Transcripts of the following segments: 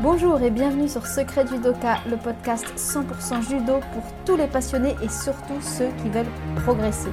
Bonjour et bienvenue sur Secret Judoka, le podcast 100% judo pour tous les passionnés et surtout ceux qui veulent progresser.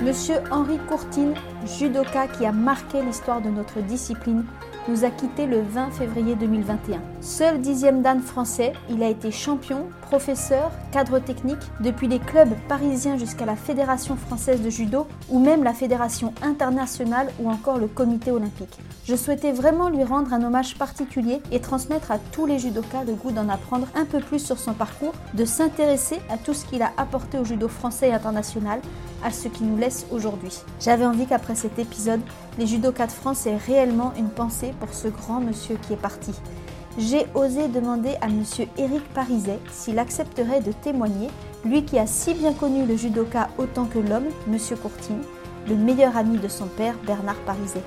Monsieur Henri Courtine, judoka qui a marqué l'histoire de notre discipline, nous a quittés le 20 février 2021. Seul dixième dan français, il a été champion, professeur, cadre technique, depuis les clubs parisiens jusqu'à la Fédération française de judo ou même la Fédération internationale ou encore le comité olympique. Je souhaitais vraiment lui rendre un hommage particulier et transmettre à tous les judokas le goût d'en apprendre un peu plus sur son parcours, de s'intéresser à tout ce qu'il a apporté au judo français et international, à ce qui nous laisse aujourd'hui. J'avais envie qu'après cet épisode, les judokas de France aient réellement une pensée pour ce grand monsieur qui est parti. J'ai osé demander à monsieur Éric Pariset s'il accepterait de témoigner, lui qui a si bien connu le judoka autant que l'homme, monsieur Courtine, le meilleur ami de son père Bernard Pariset.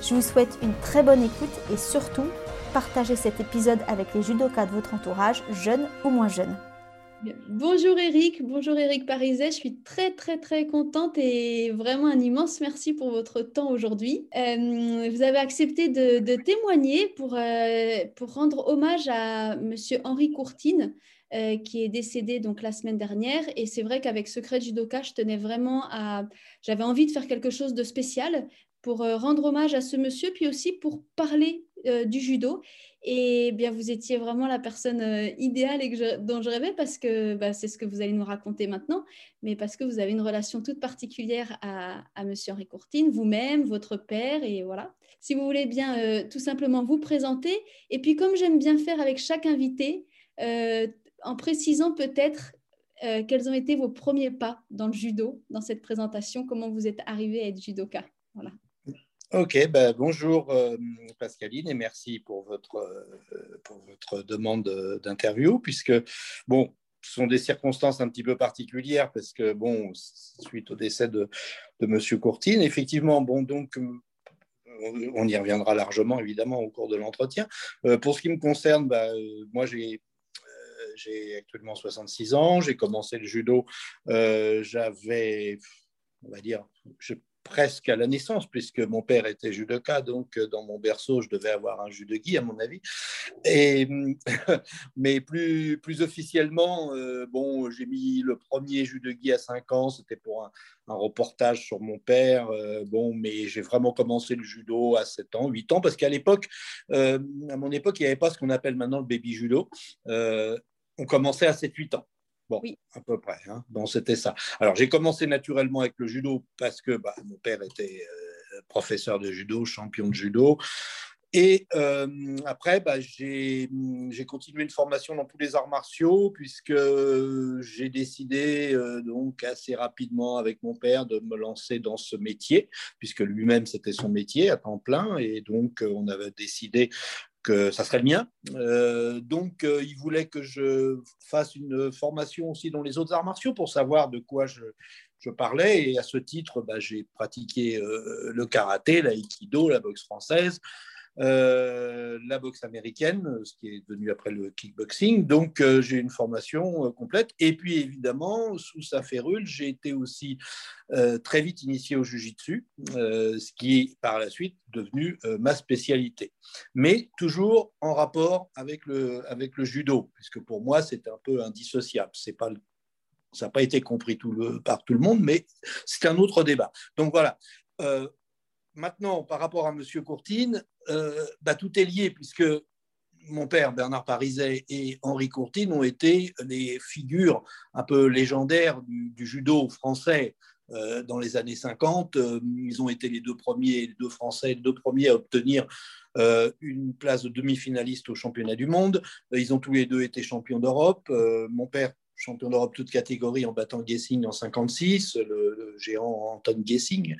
Je vous souhaite une très bonne écoute et surtout, partagez cet épisode avec les judokas de votre entourage, jeunes ou moins jeunes. Bonjour Eric, bonjour Eric Pariset, je suis très très très contente et vraiment un immense merci pour votre temps aujourd'hui. Euh, vous avez accepté de, témoigner pour, euh, pour rendre hommage à Monsieur Henri Courtine. Euh, qui est décédé donc la semaine dernière et c'est vrai qu'avec Secret Judoka je tenais vraiment à j'avais envie de faire quelque chose de spécial pour rendre hommage à ce monsieur puis aussi pour parler du judo et bien, vous étiez vraiment la personne euh, idéale et dont je rêvais parce que bah, c'est ce que vous allez nous raconter maintenant, mais parce que vous avez une relation toute particulière à, Monsieur Henri Courtine, vous-même, votre père, et voilà. Si vous voulez bien euh, tout simplement vous présenter, et puis comme j'aime bien faire avec chaque invité, euh, en précisant peut-être quels ont été vos premiers pas dans le judo, dans cette présentation, comment vous êtes arrivé à être judoka. Voilà. Ok, ben bonjour euh, Pascaline et merci pour votre, euh, pour votre demande d'interview, puisque, bon, ce sont des circonstances un petit peu particulières, parce que, bon, suite au décès de, de M. Courtine, effectivement, bon, donc, on y reviendra largement, évidemment, au cours de l'entretien. Euh, pour ce qui me concerne, ben, moi, j'ai j'ai actuellement 66 ans, j'ai commencé le judo, j'avais, on va dire, je presque à la naissance, puisque mon père était judoka, donc euh, dans mon berceau, je devais avoir un judogi, à mon avis. Et, mais plus, plus officiellement, euh, bon, j'ai mis le premier judogi à 5 ans, c'était pour un, reportage sur mon père, euh, bon, mais j'ai vraiment commencé le judo à 7 ans, 8 ans, parce qu'à l'époque, à mon époque, il n'y avait pas ce qu'on appelle maintenant le baby judo. on commençait à 7-8 ans. Bon, oui. à peu près. Hein. Bon, c'était ça. Alors, j'ai commencé naturellement avec le judo parce que bah, mon père était euh, professeur de judo, champion de judo. Et euh, après, bah, j'ai continué une formation dans tous les arts martiaux, puisque j'ai décidé euh, donc assez rapidement avec mon père de me lancer dans ce métier, puisque lui-même c'était son métier à temps plein, et donc on avait décidé que ça serait le mien. Euh, donc, euh, il voulait que je fasse une formation aussi dans les autres arts martiaux pour savoir de quoi je, parlais. Et à ce titre, bah, j'ai pratiqué euh, le karaté, l'aïkido, la boxe française, euh, la boxe américaine, ce qui est devenu après le kickboxing. Donc, euh, j'ai une formation euh, complète. Et puis, évidemment, sous sa férule, j'ai été aussi très vite initié au jujitsu, ce qui est par la suite devenu ma spécialité. Mais toujours en rapport avec le, avec le judo, puisque pour moi, c'est un peu indissociable. C'est pas ça n'a pas été compris par tout le monde, mais c'est un autre débat. Donc voilà. maintenant, par rapport à M. Courtine, euh, bah, tout est lié puisque mon père, Bernard Pariset, et Henri Courtine ont été les figures un peu légendaires du, judo français euh, dans les années 50. Euh, ils ont été les deux premiers, les deux Français, les deux premiers à obtenir une place de demi-finaliste au championnat du monde. Ils ont tous les deux été champions d'Europe. mon père, champion d'Europe toute catégorie en battant Gessing en 56, le, le géant Anton Gessing.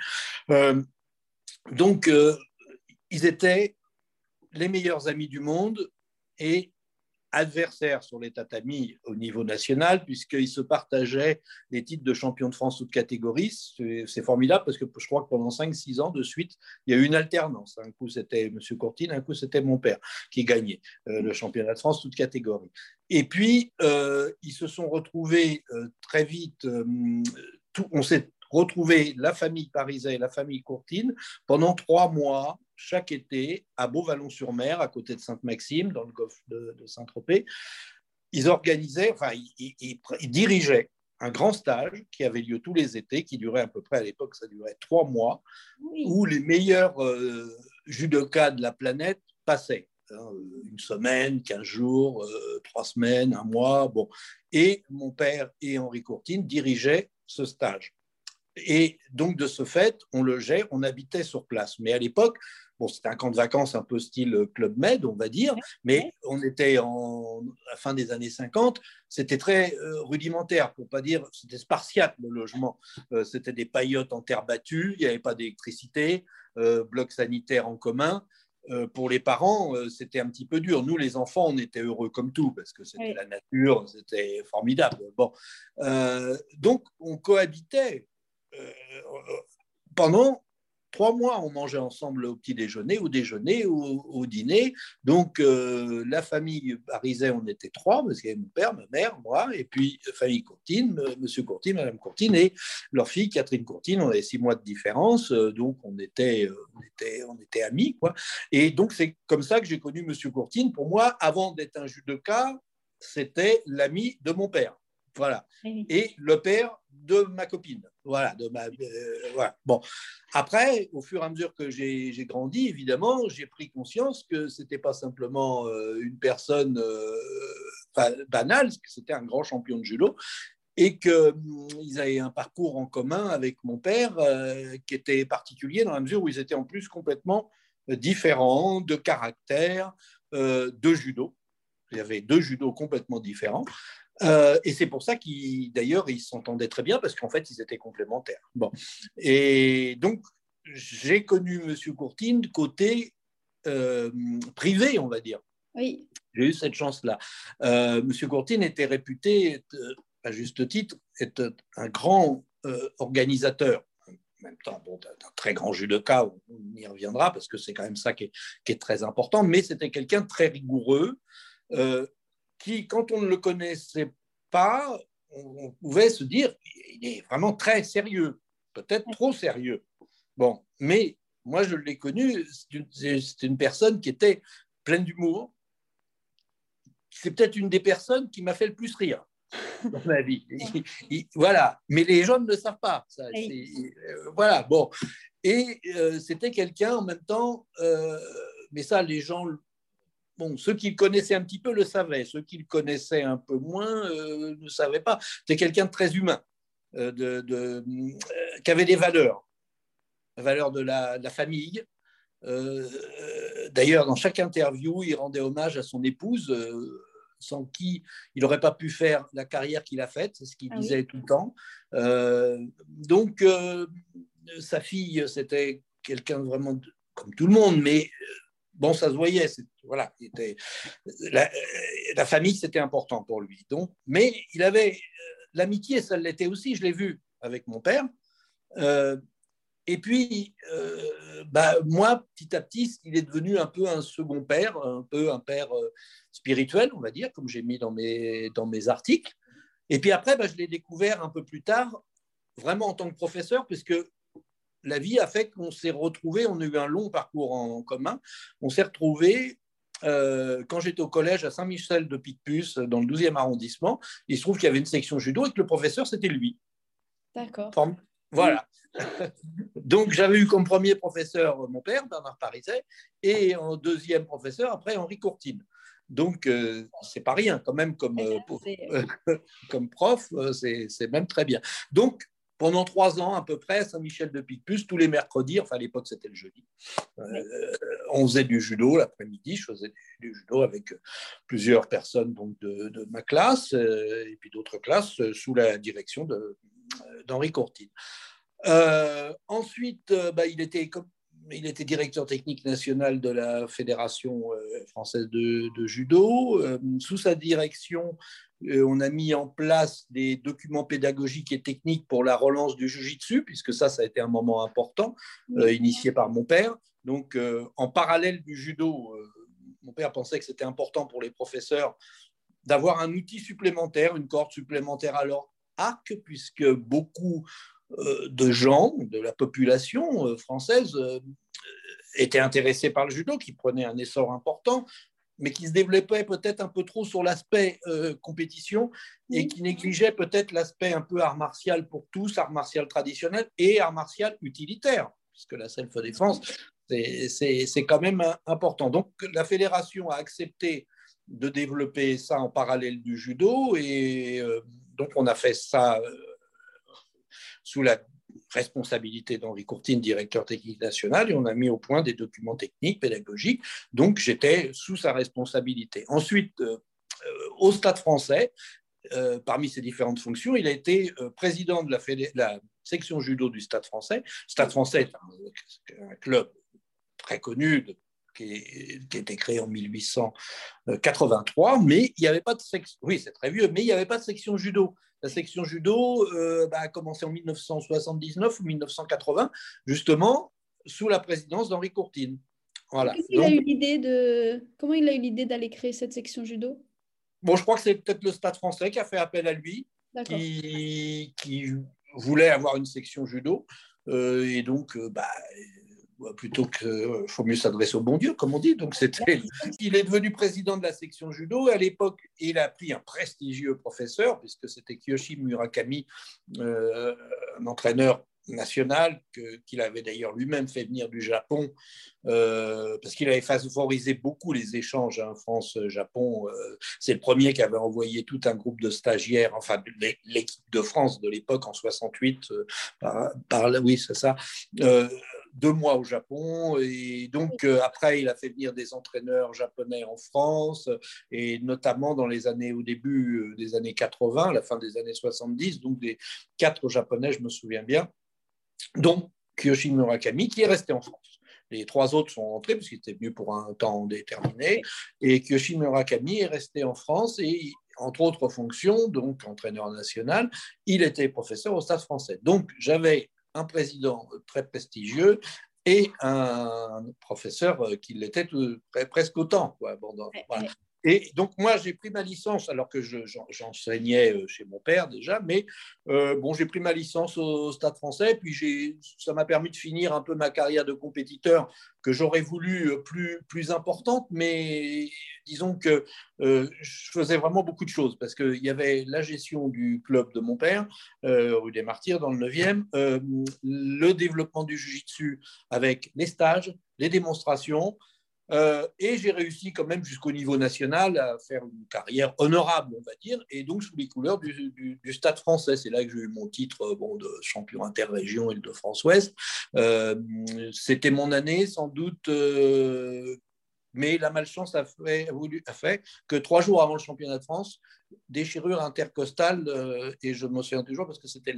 donc, ils étaient les meilleurs amis du monde et adversaires sur les tatamis au niveau national, puisqu'ils se partageaient les titres de champion de France toute catégorie. C'est formidable parce que je crois que pendant 5-6 ans de suite, il y a eu une alternance. Un coup, c'était M. Courtine, un coup, c'était mon père qui gagnait euh, le championnat de France toute catégorie. Et puis, euh, ils se sont retrouvés euh, très vite. On s'est retrouvé la famille Pariset et la famille Courtine pendant trois mois chaque été à Beauvallon-sur-Mer, à côté de Sainte-Maxime, dans le golfe de, Saint-Tropez. Ils organisaient, enfin, ils, dirigeaient un grand stage qui avait lieu tous les étés, qui durait à peu près à l'époque, ça durait trois mois, où les meilleurs euh, judokas de la planète passaient. Hein, une semaine, quinze jours, euh, trois semaines, un mois. Bon. Et mon père et Henri Courtine dirigeaient ce stage. Et donc, de ce fait, on logeait, on habitait sur place. Mais à l'époque, bon, c'était un camp de vacances un peu style Club Med, on va dire, mais on était en à la fin des années 50, c'était très euh, rudimentaire, pour pas dire, c'était spartiate le logement. Euh, c'était des paillotes en terre battue, il n'y avait pas d'électricité, euh, bloc sanitaire en commun. pour les parents, c'était un petit peu dur. Nous, les enfants, on était heureux comme tout parce que c'était la nature, c'était formidable. Bon, donc on cohabitait euh, pendant trois mois, on mangeait ensemble au petit déjeuner, au déjeuner, au, dîner. Donc, euh, la famille parisait, on était trois, parce qu'il y avait mon père, ma mère, moi, et puis euh, famille Courtine, Monsieur Courtine, Madame Courtine, et leur fille, Catherine Courtine. On avait six mois de différence, donc on était, on était, on était amis. Quoi. Et donc, c'est comme ça que j'ai connu Monsieur Courtine. Pour moi, avant d'être un judoka, c'était l'ami de mon père. Voilà. Et le père de ma copine. Voilà, de ma, euh, Bon, après, au fur et à mesure que j'ai grandi, évidemment, j'ai pris conscience que c'était pas simplement euh, une personne euh, banale, que c'était un grand champion de judo et qu'ils hum, avaient un parcours en commun avec mon père qui était particulier dans la mesure où ils étaient en plus complètement différents de caractère, de judo. Il y avait deux judos complètement différents. Euh, et c'est pour ça qu'ils, d'ailleurs, ils s'entendaient très bien parce qu'en fait, ils étaient complémentaires. Bon. Et donc, j'ai connu M. Courtine côté euh, privé, on va dire. Oui. J'ai eu cette chance-là. Euh, M. Courtine était réputé, à juste titre, être un grand organisateur. En même temps, bon, un très grand judoka, on y reviendra parce que c'est quand même ça qui est, qui est très important, mais c'était quelqu'un de très rigoureux, qui, quand on ne le connaissait pas, on, pouvait se dire il est vraiment très sérieux, peut-être trop sérieux. Bon, mais moi, je l'ai connu, c'est une, personne qui était pleine d'humour. C'est peut-être une des personnes qui m'a fait le plus rire dans ma vie. voilà, mais les gens ne le savent pas. Ça, euh, voilà, bon. Et euh, c'était quelqu'un en même temps, euh, mais ça, les gens Bon, ceux qui le connaissaient un petit peu le savaient, ceux qui le connaissaient un peu moins euh, ne savaient pas. C'était quelqu'un de très humain, euh, de, euh, qui avait des valeurs, la valeur de la, famille. D'ailleurs, dans chaque interview, il rendait hommage à son épouse, sans qui il n'aurait pas pu faire la carrière qu'il a faite, c'est ce qu'il ah disait tout le temps. donc, sa fille, c'était quelqu'un vraiment comme tout le monde, mais bon, ça se voyait. Voilà, était, la, famille, c'était important pour lui. Donc, mais il avait euh, l'amitié, ça l'était aussi. Je l'ai vu avec mon père. Euh, et puis, euh, bah, moi, petit à petit, il est devenu un peu un second père, un peu un père spirituel, on va dire, comme j'ai mis dans mes, dans mes articles. Et puis après, bah, je l'ai découvert un peu plus tard, vraiment en tant que professeur, puisque la vie a fait qu'on s'est retrouvés, on a eu un long parcours en commun, on s'est retrouvés euh, quand j'étais au collège à Saint-Michel de Picpus, dans le 12e arrondissement, il se trouve qu'il y avait une section judo et que le professeur, c'était lui. D'accord. Voilà. Donc, j'avais eu comme premier professeur mon père, Bernard Pariset, et en deuxième professeur, après, Henri Courtine. Donc, euh, c'est pas rien quand même comme, euh, comme prof, c'est même très bien. Donc, pendant trois ans à peu près, Saint-Michel de Picpus, tous les mercredis, enfin à l'époque c'était le jeudi, euh, on faisait du judo l'après-midi, je faisais du, judo avec plusieurs personnes donc, de, ma classe euh, et puis d'autres classes euh, sous la direction d'Henri Courtine. ensuite, bah, il, était, il était directeur technique national de la Fédération française de, de judo. sous sa direction, euh, on a mis en place des documents pédagogiques et techniques pour la relance du Jiu-Jitsu, puisque ça, ça a été un moment important, euh, initié par mon père. Donc, euh, en parallèle du judo, mon père pensait que c'était important pour les professeurs d'avoir un outil supplémentaire, une corde supplémentaire à leur arc, puisque beaucoup de gens, de la population française, étaient intéressés par le judo, qui prenait un essor important, mais qui se développait peut-être un peu trop sur l'aspect euh, compétition et qui négligeait peut-être l'aspect un peu art martial pour tous, art martial traditionnel et art martial utilitaire, puisque la self-défense, c'est quand même important. Donc la fédération a accepté de développer ça en parallèle du judo et euh, donc on a fait ça euh, sous la responsabilité d'Henri Courtine, directeur technique national, et on a mis au point des documents techniques, pédagogiques. Donc, j'étais sous sa responsabilité. Ensuite, euh, euh, au Stade français, euh, parmi ses différentes fonctions, il a été président de la, section judo du Stade français. Stade français est un, club très connu qui, a été créé en 1883, mais il n'y avait pas de section. Oui, c'est très mais il n'y avait pas de section judo. La section judo euh, bah, a commencé en 1979 ou 1980, justement sous la présidence d'Henri Courtine. Voilà. il a eu l'idée de... Comment il a eu l'idée d'aller créer cette section judo? Bon, je crois que c'est peut-être le Stade français qui a fait appel à lui, qui, qui, voulait avoir une section judo. Euh, et donc, euh, bah, plutôt qu'il euh, faut mieux s'adresser au bon Dieu, comme on dit. Donc, c'était, il est devenu président de la section judo. À l'époque, il a pris un prestigieux professeur, puisque c'était Kiyoshi Murakami, euh, un entraîneur national qu'il avait d'ailleurs lui-même fait venir du Japon euh, parce qu'il avait favorisé beaucoup les échanges hein, France-Japon. c'est le premier qui avait envoyé tout un groupe de stagiaires, enfin l'équipe de France de l'époque en 68, par, par, oui c'est ça, deux mois au Japon. Et donc, euh, après, il a fait venir des entraîneurs japonais en France, et notamment dans les années, au début euh, des années 80, la fin des années 70, donc des quatre japonais, je me souviens bien, dont Kyoshi Murakami, qui est resté en France. Les trois autres sont rentrés parce qu'ils étaient venus pour un temps déterminé. Et Kyoshi Murakami est resté en France et, entre autres fonctions, donc entraîneur national, il était professeur au Stade français. Donc j'avais un président très prestigieux et un professeur qui l'était presque autant. Quoi. Et donc, moi, j'ai pris ma licence, alors que j'enseignais euh, chez mon père déjà, mais euh, bon, j'ai pris ma licence au Stade français, puis ça m'a permis de finir un peu ma carrière de compétiteur que j'aurais voulu euh, plus, plus importante, mais disons que je faisais vraiment beaucoup de choses, parce qu'il y avait la gestion du club de mon père, rue des Martyrs, dans le 9e, le développement du Jiu-Jitsu avec les stages, les démonstrations, euh, et j'ai réussi quand même jusqu'au niveau national à faire une carrière honorable, on va dire, et donc sous les couleurs du, Stade français. C'est là que j'ai eu mon titre euh, de champion interrégion de france ouest Euh, C'était mon année, sans doute, mais la malchance a fait, a fait, que trois jours avant le championnat de France, déchirure intercostale, et je me souviens toujours parce que c'était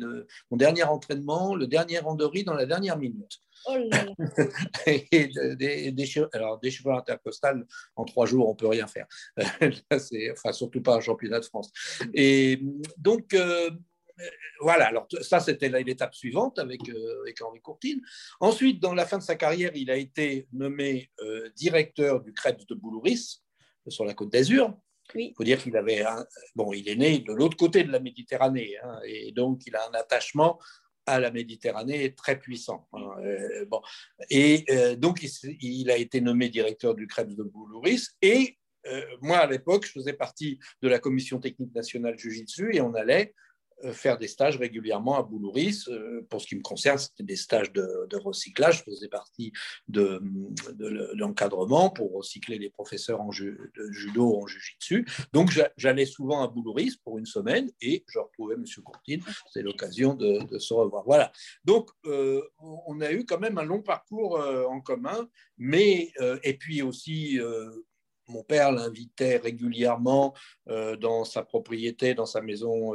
mon dernier entraînement, le dernier randonnée dans la dernière minute. Oh et des, déchirures, alors, déchirure intercostale, en trois jours, on ne peut rien faire. enfin, surtout pas un championnat de France. Et donc, euh, voilà, alors ça c'était l'étape suivante avec, euh, avec Henri Courtine. Ensuite, dans la fin de sa carrière, il a été nommé euh, directeur du Crêpes de Boulouris, sur la côte d'Azur. Il faut dire qu'il avait bon, il est né de l'autre côté de la Méditerranée, hein, et donc il a un attachement à la Méditerranée très puissant. Hein, euh, bon. Et euh, donc, il, a été nommé directeur du Krebs de Boulouris. Et euh, moi, à l'époque, je faisais partie de la commission technique nationale Jiu-Jitsu et on allait euh, faire des stages régulièrement à Boulouris. Euh, pour ce qui me concerne, c'était des stages de, recyclage. Je faisais partie de, l'encadrement pour recycler les professeurs en de judo en jiu-jitsu. Donc, j'allais souvent à Boulouris pour une semaine et je retrouvais M. Courtine. C'était l'occasion de, se revoir. Voilà. Donc, euh, on a eu quand même un long parcours en commun, mais, et puis aussi, mon père l'invitait régulièrement dans sa propriété, dans sa maison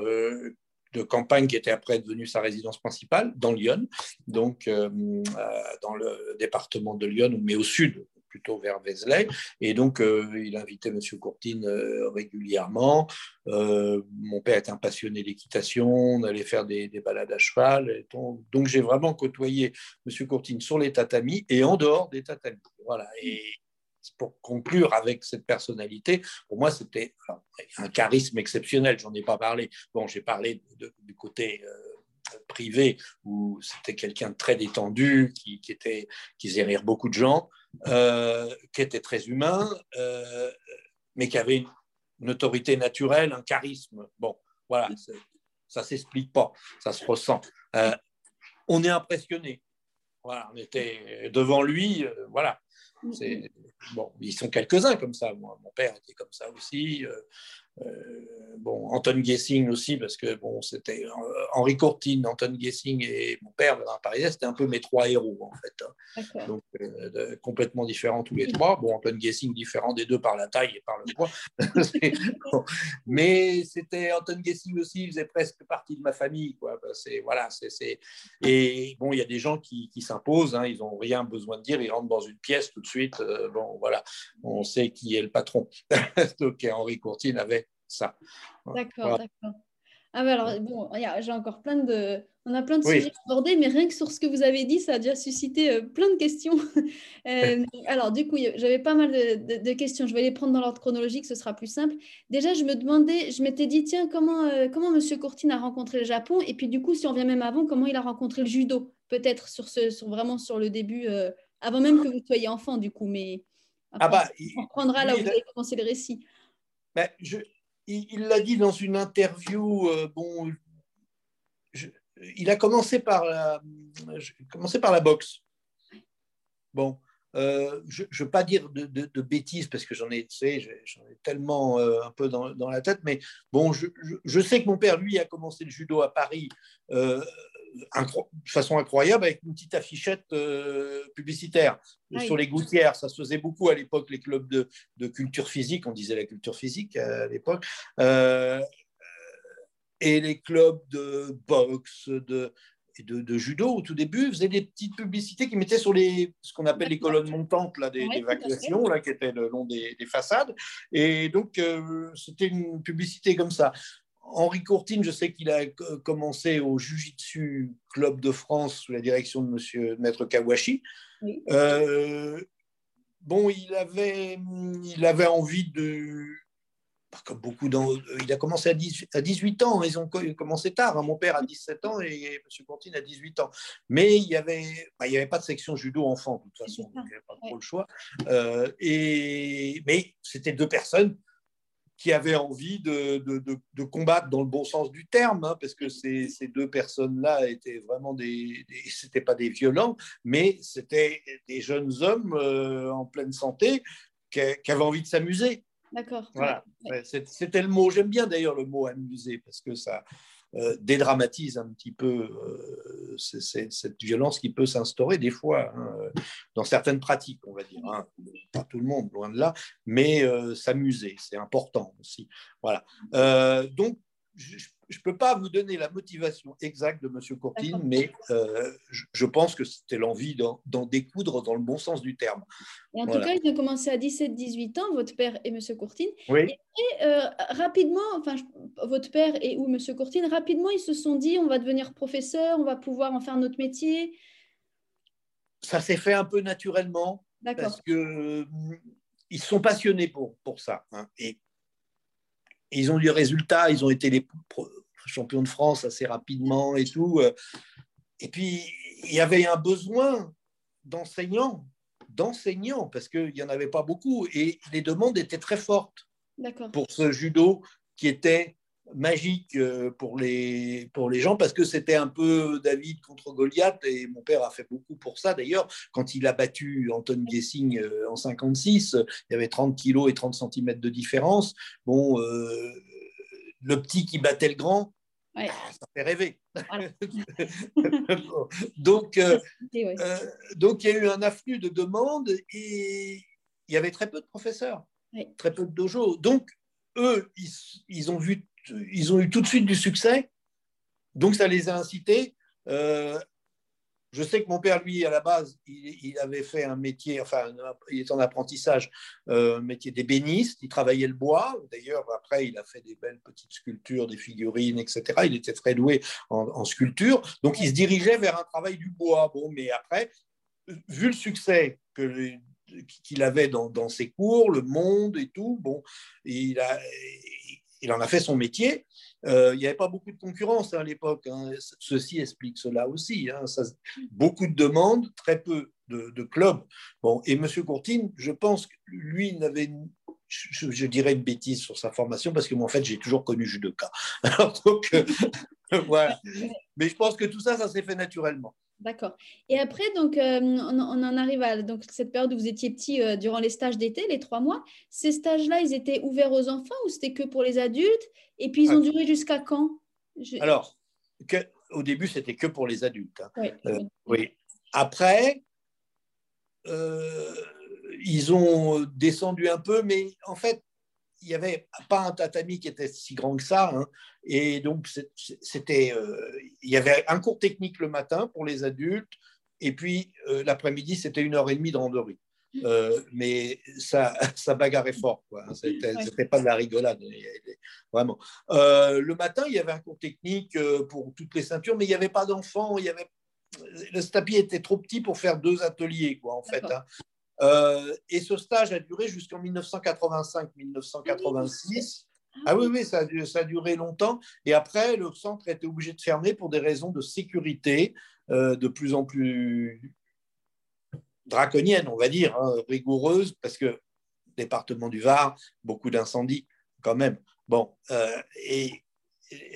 de campagne qui était après devenue sa résidence principale, dans Lyon, donc euh, euh, dans le département de Lyon, mais au sud, plutôt vers Vézelay. Et donc, euh, il invitait M. Courtine régulièrement. mon père était un passionné d'équitation, on allait faire des, balades à cheval. donc, j'ai vraiment côtoyé M. Courtine sur les tatamis et en dehors des tatamis. Voilà. Et pour conclure avec cette personnalité, pour moi, c'était un charisme exceptionnel. J'en ai pas parlé. Bon, j'ai parlé du côté euh, privé où c'était quelqu'un de très détendu, qui, était, qui faisait rire beaucoup de gens, qui était très humain, mais qui avait une, autorité naturelle, un charisme. Bon, voilà, ça s'explique pas, ça se ressent. on est impressionné. Voilà, on était devant lui, voilà. Bon, ils sont quelques-uns comme ça. Mon père était comme ça aussi. Euh, bon, Anton Gessing aussi, parce que bon, c'était euh, Henri Courtine, Anton Gessing et mon père, Bernard Parisien, c'était un peu mes trois héros, en fait. Hein. Donc, euh, complètement différents tous les trois. Bon, Anton Gessing différent des deux par la taille et par le poids. Mais c'était Anton Gessing aussi, il faisait presque partie de ma famille, quoi. C'est, voilà, c'est, Et bon, il y a des gens qui, qui s'imposent, hein, ils n'ont rien besoin de dire, ils rentrent dans une pièce tout de suite. bon, voilà, on sait qui est le patron. Donc, Henri Courtine avait ça. D'accord, d'accord. Ah bah alors, bon, j'ai encore plein de... On a plein de sujets abordés, mais rien que sur ce que vous avez dit, ça a déjà suscité euh, plein de questions. Euh, alors, du coup, j'avais pas mal de, questions. Je vais les prendre dans l'ordre chronologique, ce sera plus simple. Déjà, je me demandais, je m'étais dit, tiens, comment, euh, comment M. Courtine a rencontré le Japon? Et puis, du coup, si on vient même avant, comment il a rencontré le judo? Peut-être sur ce, sur, vraiment sur le début, avant même que vous soyez enfant, du coup. Mais ah bah, on reprendra là où vous avez commencé le récit. Ben, je, il l'a dit dans une interview. Euh, bon, il a commencé par la, boxe. Bon, euh, je ne veux pas dire de, bêtises parce que j'en ai, j'en ai tellement euh, un peu dans, la tête, mais bon, je, sais que mon père, lui, a commencé le judo à Paris de façon incroyable avec une petite affichette euh, publicitaire sur les gouttières. Ça se faisait beaucoup à l'époque, les clubs de, de, culture physique, on disait la culture physique à l'époque, euh, et les clubs de boxe, de, et de, judo au tout début faisaient des petites publicités qui mettaient sur les, ce qu'on appelle les colonnes montantes là, des, d'évacuation, là, qui étaient le long des, façades. Et donc, euh, c'était une publicité comme ça. Henri Courtine, je sais qu'il a commencé au Jiu-Jitsu Club de France sous la direction de Monsieur Maître Kawashi. Euh, bon, il avait, il avait envie de, comme beaucoup il a commencé à, 18, ans, ils ont commencé tard. Hein. Mon père a 17 ans et M. Courtine a 18 ans. Mais il n'y avait, bah, avait pas de section judo enfant, de toute façon, il n'y avait pas trop le choix. Euh, et, mais c'était deux personnes qui avaient envie de, de, combattre dans le bon sens du terme, hein, parce que ces, ces deux personnes-là étaient vraiment des, c'était pas des violents, mais c'était des jeunes hommes euh, en pleine santé qui, avaient envie de s'amuser. D'accord. Voilà, c'était le mot. J'aime bien d'ailleurs le mot amuser parce que ça, euh, dédramatise un petit peu euh, cette violence qui peut s'instaurer des fois hein, dans certaines pratiques, on va dire. Hein. Pas tout le monde, loin de là, mais euh, s'amuser, c'est important aussi. Voilà. donc, je, ne peux pas vous donner la motivation exacte de M. Courtine, mais euh, je, pense que c'était l'envie d'en découdre dans le bon sens du terme. Et en tout cas, ils ont commencé à 17-18 ans, votre père et M. Courtine. Oui. Et, euh, rapidement, enfin, votre père et ou M. Courtine, rapidement, ils se sont dit on va devenir professeur, on va pouvoir en faire notre métier. Ça s'est fait un peu naturellement. Parce que euh, ils sont passionnés pour, pour ça. Hein. Et ils ont eu résultat, ils ont été les champions de France assez rapidement et tout. Et puis, il y avait un besoin d'enseignants, d'enseignants, parce qu'il n'y en avait pas beaucoup, et les demandes étaient très fortes pour ce judo qui était magique euh, pour les, pour les gens parce que c'était un peu David contre Goliath et mon père a fait beaucoup pour ça. D'ailleurs quand il a battu Anton Gessing euh, en 56 il y avait 30 kilos et 30 cm de différence. Bon euh, le petit qui battait le grand ça fait rêver. Donc donc il y a eu un afflux de demandes et il y avait très peu de professeurs très peu de dojo. Donc eux ils, ils ont vu ils ont eu tout de suite du succès, donc ça les a incités. Euh, je sais que mon père, lui, à la base, il, avait fait un métier, enfin, il est en apprentissage, euh, métier d'ébéniste, il travaillait le bois. D'ailleurs, après, il a fait des belles petites sculptures, des figurines, etc. Il était très doué en, sculpture. Donc, il se dirigeait vers un travail du bois. Bon, mais après, vu le succès qu'il avait dans, dans, ses cours, le monde et tout, bon, il a, il en a fait son métier. Euh, il n'y avait pas beaucoup de concurrence hein, à l'époque. Hein. Ceci explique cela aussi. Hein. beaucoup de demandes, très peu de, clubs. Bon, et M. Courtine, je pense que lui n'avait, je, dirais une bêtise sur sa formation parce que moi, en fait, j'ai toujours connu judoka. Alors, donc, euh, voilà. Mais je pense que tout ça, ça s'est fait naturellement. D'accord. Et après, donc, euh, on, en arrive à donc, cette période où vous étiez petit euh, durant les stages d'été, les trois mois. Ces stages-là, ils étaient ouverts aux enfants ou c'était que pour les adultes? Et puis, ils ont ah. duré jusqu'à quand? Alors, que, au début, c'était que pour les adultes. Hein. Oui. Euh, Après, ils ont descendu un peu, mais en fait, il n'y avait pas un tatami qui était si grand que ça. Hein. et donc, c'était, euh, il y avait un cours technique le matin pour les adultes. Et puis, euh, l'après-midi, c'était une heure et demie de randonnée. Euh, mais ça, ça bagarrait fort. Hein. Ce n'était pas de la rigolade, vraiment. le matin, il y avait un cours technique pour toutes les ceintures, mais il n'y avait pas d'enfants. Il y avait... Le tapis était trop petit pour faire deux ateliers, quoi, en fait. Hein. Euh, et ce stage a duré jusqu'en 1985-1986. Ah oui, oui, ça a, ça a, duré longtemps. Et après, le centre a été obligé de fermer pour des raisons de sécurité euh, de plus en plus draconiennes, on va dire, hein, rigoureuses, parce que département du Var, beaucoup d'incendies quand même. Bon, euh, et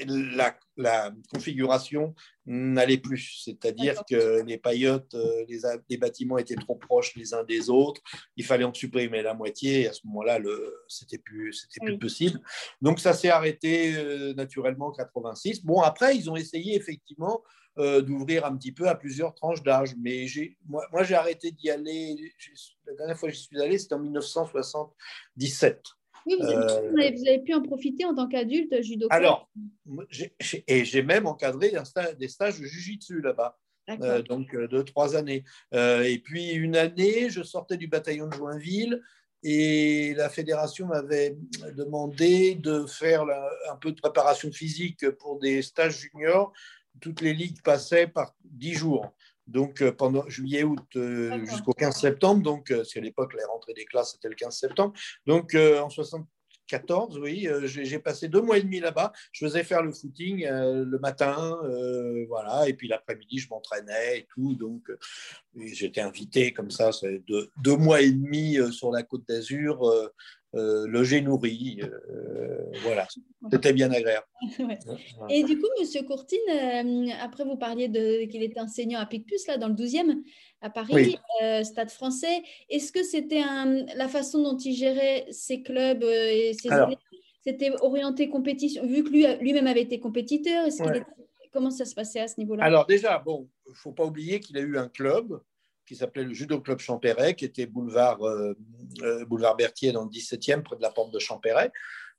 la, la configuration n'allait plus. C'est-à-dire que les paillotes, euh, les, les, bâtiments étaient trop proches les uns des autres. Il fallait en supprimer la moitié. Et à ce moment-là, c'était plus, plus possible. Donc ça s'est arrêté euh, naturellement en 86. Bon, après, ils ont essayé effectivement euh, d'ouvrir un petit peu à plusieurs tranches d'âge. Mais moi, moi j'ai arrêté d'y aller. La dernière fois que j'y suis allé, c'était en 1977. Oui, euh, vous, avez, pu en profiter en tant qu'adulte judo. Alors, et j'ai même encadré des stages de jujitsu là-bas. Euh, donc euh, de trois années. et puis une année, je sortais du bataillon de Joinville et la fédération m'avait demandé de faire un peu de préparation physique pour des stages juniors. Toutes les ligues passaient par dix jours donc euh, pendant juillet-août euh, jusqu'au 15 septembre, donc euh, c'est à l'époque les rentrées des classes c'était le 15 septembre, donc en 74, oui, j'ai passé deux mois et demi là-bas. Je faisais faire le footing le matin, voilà, et puis l'après-midi, je m'entraînais et tout. Donc, j'étais invité comme ça, deux, deux, mois et demi sur la côte d'Azur euh, logé, nourri. Euh, voilà, c'était bien agréable. Et du coup, Monsieur Courtine, euh, après vous parliez qu'il était enseignant à Picpus, là, dans le 12e, à Paris, Stade français. Est-ce que c'était la façon dont il gérait ses clubs et ses C'était orienté compétition, vu que lui, lui-même avait été compétiteur. Comment ça se passait à ce niveau-là? Alors déjà, bon, il ne faut pas oublier qu'il a eu un club qui s'appelait le Judo Club Champéret, qui était boulevard, euh, euh, boulevard Berthier dans le 17e, près de la porte de Champéret.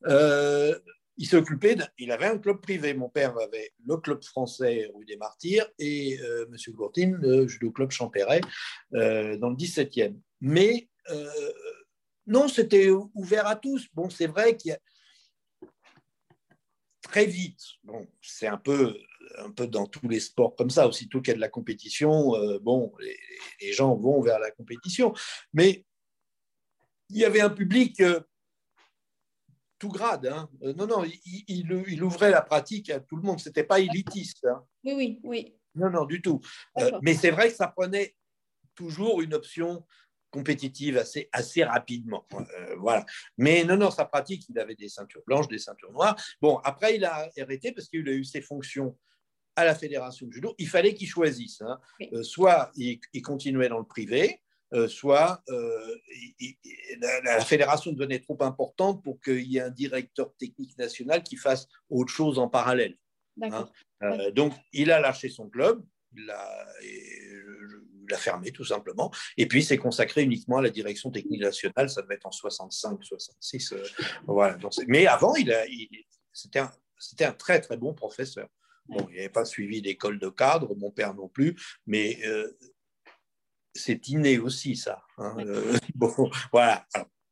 Euh, il s'occupait, il avait un club privé. Mon père avait le club français rue des Martyrs et M. Courtine, le Judo Club Champéret dans le 17e. Mais non, c'était ouvert à tous. Bon, c'est vrai qu'il y a très vite, bon, c'est un peu un peu dans tous les sports comme ça. Aussitôt qu'il y a de la compétition, euh, bon, les, gens vont vers la compétition. Mais il y avait un public euh, tout grade. Hein. Euh, non, non, il, il, ouvrait la pratique à tout le monde. Ce n'était pas élitiste. Hein. Oui, oui, oui. Non, non, du tout. mais c'est vrai que ça prenait toujours une option compétitive assez, assez rapidement. voilà. Mais non, non, sa pratique, il avait des ceintures blanches, des ceintures noires. Bon, après, il a arrêté parce qu'il a eu ses fonctions à la fédération de judo, il fallait qu'ils choisissent. Hein. Euh, soit ils, continuaient dans le privé, euh, soit euh, la, fédération devenait trop importante pour qu'il y ait un directeur technique national qui fasse autre chose en parallèle. Hein. donc, il a lâché son club, il l'a fermé tout simplement, et puis s'est consacré uniquement à la direction technique nationale, ça devait être en 65, 66. voilà. mais avant, il, il c'était un, un très très bon professeur. Bon, il n'avait pas suivi d'école de cadre, mon père non plus, mais euh, c'est inné aussi, ça. Hein, euh, bon, voilà,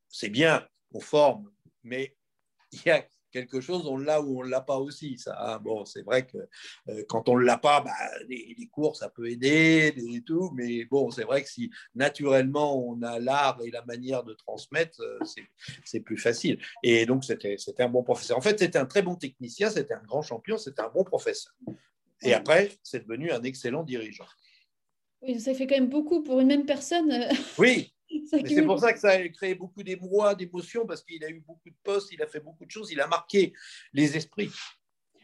c'est bien, on forme, mais il y a quelque chose, on l'a ou on ne l'a pas aussi. Ça, hein. bon, c'est vrai que euh, quand on ne l'a pas, bah, les, cours, ça peut aider et tout, mais bon, c'est vrai que si naturellement on a l'art et la manière de transmettre, euh, c'est plus facile. Et donc, c'était un bon professeur. En fait, c'était un très bon technicien, c'était un grand champion, c'était un bon professeur. Et après, c'est devenu un excellent dirigeant. Oui, ça fait quand même beaucoup pour une même personne. Euh. Oui, c'est pour ça que ça a créé beaucoup d'émoi, d'émotions, parce qu'il a eu beaucoup de postes, il a fait beaucoup de choses, il a marqué les esprits.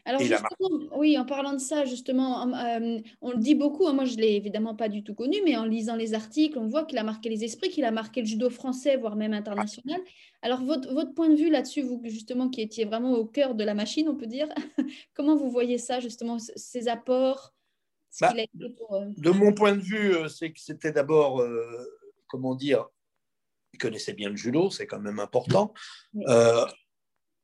Alors justement, oui, en parlant de ça, justement, euh, on le dit beaucoup, hein, moi je ne l'ai évidemment pas du tout connu, mais en lisant les articles, on voit qu'il a marqué les esprits, qu'il a marqué le judo français, voire même international. Alors votre, votre point de vue là-dessus, vous justement qui étiez vraiment au cœur de la machine, on peut dire, comment vous voyez ça, justement, ses apports bah, euh, De mon point de vue, euh, c'est que c'était d'abord comment dire, il connaissait bien le judo, c'est quand même important. Euh,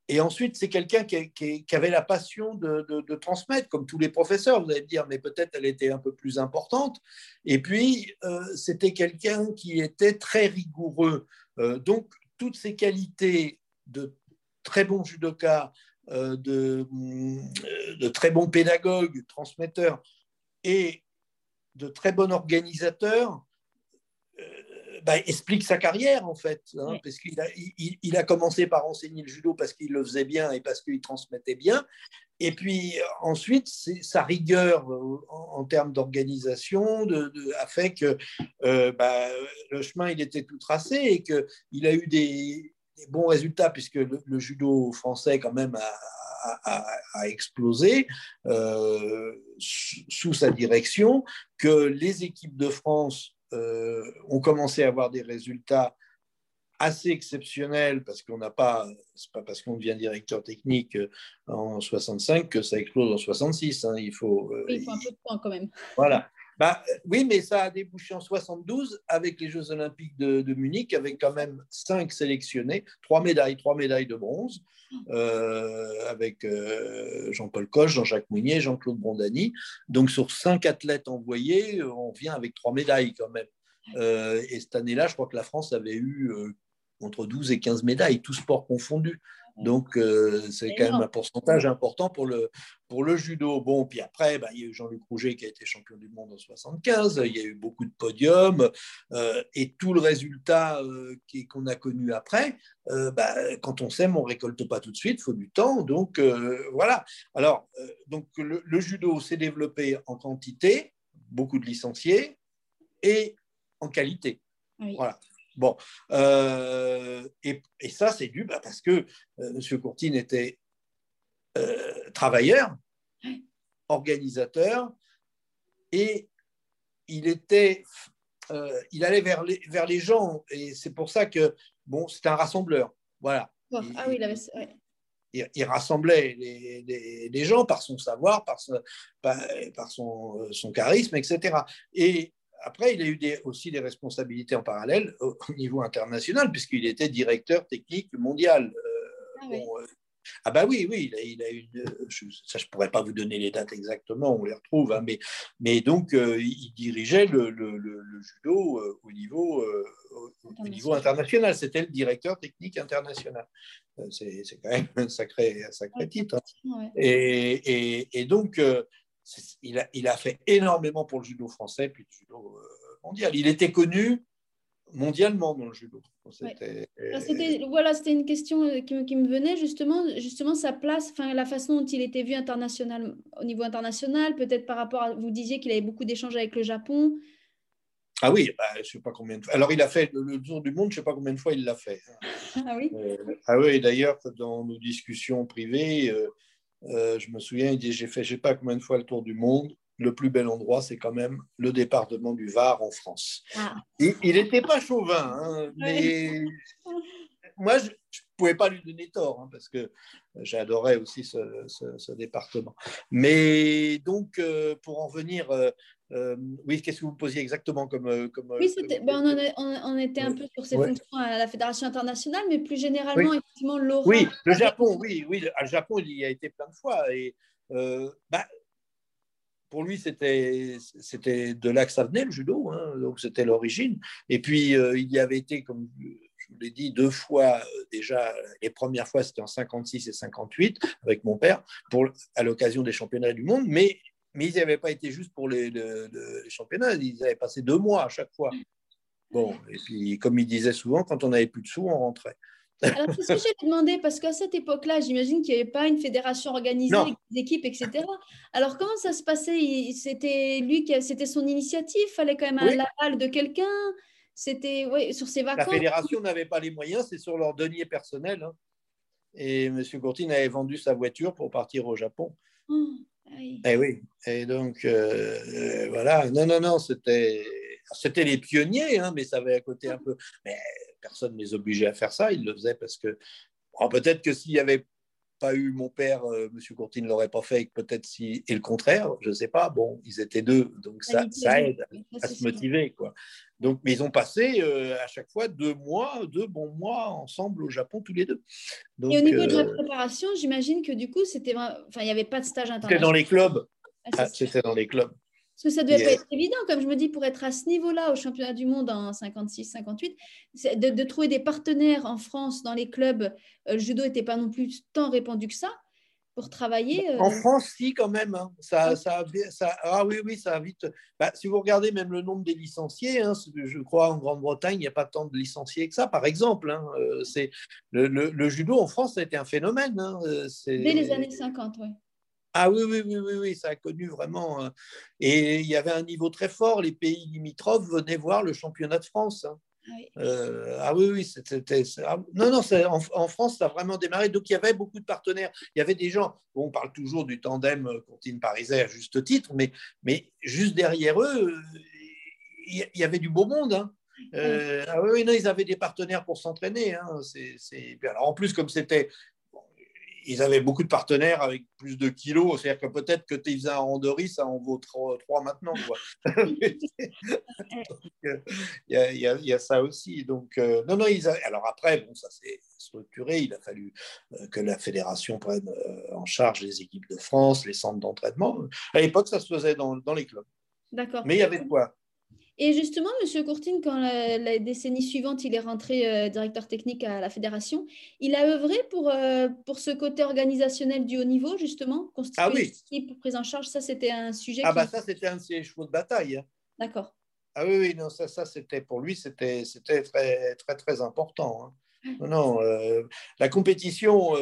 et ensuite, c'est quelqu'un qui, avait la passion de, transmettre, comme tous les professeurs, vous allez me dire, mais peut-être elle était un peu plus importante. Et puis, euh, c'était quelqu'un qui était très rigoureux. Euh, donc, toutes ces qualités de très bon judoka, de, de, très bon pédagogue, transmetteur, et de très bon organisateur, bah, explique sa carrière en fait, hein, parce qu'il a, il, a commencé par enseigner le judo parce qu'il le faisait bien et parce qu'il transmettait bien, et puis ensuite c'est sa rigueur euh, en, termes d'organisation de, a fait que euh, bah, le chemin il était tout tracé et qu'il a eu des, bons résultats puisque le, judo français quand même a, explosé euh, sous sa direction, que les équipes de France euh, ont commencé à avoir des résultats assez exceptionnels parce qu'on n'a pas, c'est pas parce qu'on devient directeur technique euh, en 65 que ça explose en 66. Hein. il faut. Il faut un peu de temps quand même. Voilà. Bah, oui, mais ça a débouché en 72 avec les Jeux Olympiques de, Munich, avec quand même cinq sélectionnés, trois médailles, trois médailles de bronze, euh, avec euh, Jean-Paul Coche, Jean-Jacques Mounier, Jean-Claude Brondani. Donc sur cinq athlètes envoyés, on vient avec trois médailles quand même. Euh, et cette année-là, je crois que la France avait eu entre 12 et 15 médailles, tous sports confondus. Donc, euh, c'est quand même un pourcentage important pour le, pour le judo. Bon, puis après, bah, il y a eu Jean-Luc Rouget qui a été champion du monde en 75. Il y a eu beaucoup de podiums. Euh, et tout le résultat euh, qu'on a connu après, bah, quand on sème, on ne récolte pas tout de suite. Il faut du temps. Donc, voilà. Alors, donc, le, le judo s'est développé en quantité, beaucoup de licenciés, et en qualité. Voilà. Bon, euh, et, ça, c'est dû bah, parce que euh, M. Courtine était euh, travailleur, organisateur, et il était, il allait vers les, vers les gens, et c'est pour ça que bon, c'est un rassembleur. Voilà. ah oui, il avait. Il, rassemblait les, les, gens par son savoir, par, par, par son, son, charisme, etc. Et après, il a eu aussi des responsabilités en parallèle au, niveau international, puisqu'il était directeur technique mondial. Euh, ah, euh, ah, bah oui, oui, il a, eu je, ça je pourrais pas vous donner les dates exactement, on les retrouve, hein, mais, mais donc euh, il dirigeait le, judo au, niveau, au niveau international. C'était le directeur technique international. C'est quand même un sacré, sacré titre. Hein. Et, et, et, donc, il a, il a, fait énormément pour le judo français puis le judo euh, mondial. Il était connu mondialement dans le judo. C'était voilà, c'était une question euh, qui me, qui me, venait justement, justement sa place, enfin la façon dont il était vu international, au niveau international, peut-être par rapport à, vous disiez qu'il avait beaucoup d'échanges avec le Japon. Ah oui, bah, je sais pas combien de fois. Alors il a fait le, tour du monde, je sais pas combien de fois il l'a fait. Ah oui. Euh, ah oui, d'ailleurs dans nos discussions privées. Euh, je me souviens, il dit J'ai fait, je sais pas combien de fois le tour du monde. Le plus bel endroit, c'est quand même le département du Var en France. Ah. il n'était pas chauvin, hein, mais moi, je ne pouvais pas lui donner tort, hein, parce que j'adorais aussi ce, département. Mais donc, euh, pour en venir euh, euh, oui, qu'est-ce que vous posiez exactement comme. Euh, comme oui, ben, on, était un peu sur ces fonctions à la Fédération internationale, mais plus généralement, effectivement, Laurent. Oui, le Japon, oui, oui. Le Japon, il y a été plein de fois. Et euh, bah, pour lui, c'était de là que ça venait, le judo. Hein, donc, c'était l'origine. Et puis, il y avait été, comme je je vous l'ai dit deux fois déjà. Les premières fois, c'était en 56 et 58 avec mon père pour, à l'occasion des championnats du monde, mais, mais ils n'avaient pas été juste pour les, les, championnats, ils avaient passé deux mois à chaque fois. Bon, et puis comme il disait souvent, quand on n'avait plus de sous, on rentrait. Alors, c'est ce que j'ai demandé, parce qu'à cette époque-là, j'imagine qu'il n'y avait pas une fédération organisée, avec des équipes, etc. Alors, comment ça se passait? C'était lui qui, c'était son initiative? Fallait quand même un l'aval de quelqu'un? C'était ouais, sur ses vacances? La fédération n'avait pas les moyens, c'est sur leur denier personnel. Hein. Et M. Courtine avait vendu sa voiture pour partir au Japon. Oh, oui. Et eh oui. Et donc, euh, euh, voilà. Non, non, non, c'était c'était les pionniers, hein, mais ça avait un côté un peu. Mais personne ne les obligeait à faire ça. Ils le faisaient parce que. peut-être que s'il n'y avait pas eu mon père, euh, M. Courtine ne l'aurait pas fait, peut-être si. Et le contraire, je ne sais pas. Bon, ils étaient deux, donc ça, ça aide à se motiver. Quoi. Donc, mais ils ont passé euh, à chaque fois deux mois, deux bons mois ensemble au Japon, tous les deux. et au niveau de la euh, préparation, j'imagine que du coup, c'était. Enfin, il n'y avait pas de stage international. C'était dans les clubs. Ah, ah, c'était dans les clubs. Parce que ça ne devait pas être évident, comme je me dis, pour être à ce niveau-là au championnat du monde en 56-58, de, de, trouver des partenaires en France dans les clubs. Euh, le judo n'était pas non plus tant répandu que ça pour travailler. En euh. France, si, quand même. Hein. Ça, ça, ça, ah oui, oui, ça a vite. Bah, si vous regardez même le nombre des licenciés, hein, je crois en Grande-Bretagne, il n'y a pas tant de licenciés que ça, par exemple. Hein. Euh, c'est le, le, judo en France, ça a été un phénomène. Dès les années 50, oui. Ah oui, oui, oui, oui, oui, ça a connu vraiment. Euh, et il y avait un niveau très fort. Les pays limitrophes venaient voir le championnat de France. Hein. Euh, ah oui, oui, c'était. Ah, non, non, en, en, France, ça a vraiment démarré. Donc, il y avait beaucoup de partenaires. Il y avait des gens. on parle toujours du tandem euh, Courtine-Parisais à juste titre, mais, mais juste derrière eux, il y avait du beau monde. Hein. ah oui, non, ils avaient des partenaires pour s'entraîner. Hein. Alors, en plus, comme c'était ils avaient beaucoup de partenaires avec plus de kilos. C'est-à-dire que peut-être que tu faisais un randori, ça en vaut trois, maintenant. Il y, a ça aussi. Donc, euh, non, non, ils alors après, bon, ça s'est structuré. Il a fallu euh, que la fédération prenne euh, en charge les équipes de France, les centres d'entraînement. À l'époque, ça se faisait dans, dans les clubs. D'accord. Mais il y avait de quoi. Et justement, M. Courtine, quand la, décennie suivante, il est rentré euh, directeur technique à la fédération, il a œuvré pour, euh, pour ce côté organisationnel du haut niveau, justement, constituer ah oui. équipe prise en charge. Ça, c'était un sujet. Ah, bah ça, c'était un de ses chevaux de bataille. Hein. D'accord. Ah oui, oui, non, ça, ça c'était pour lui, c'était très, très, très important. Hein. Non, non euh, la compétition,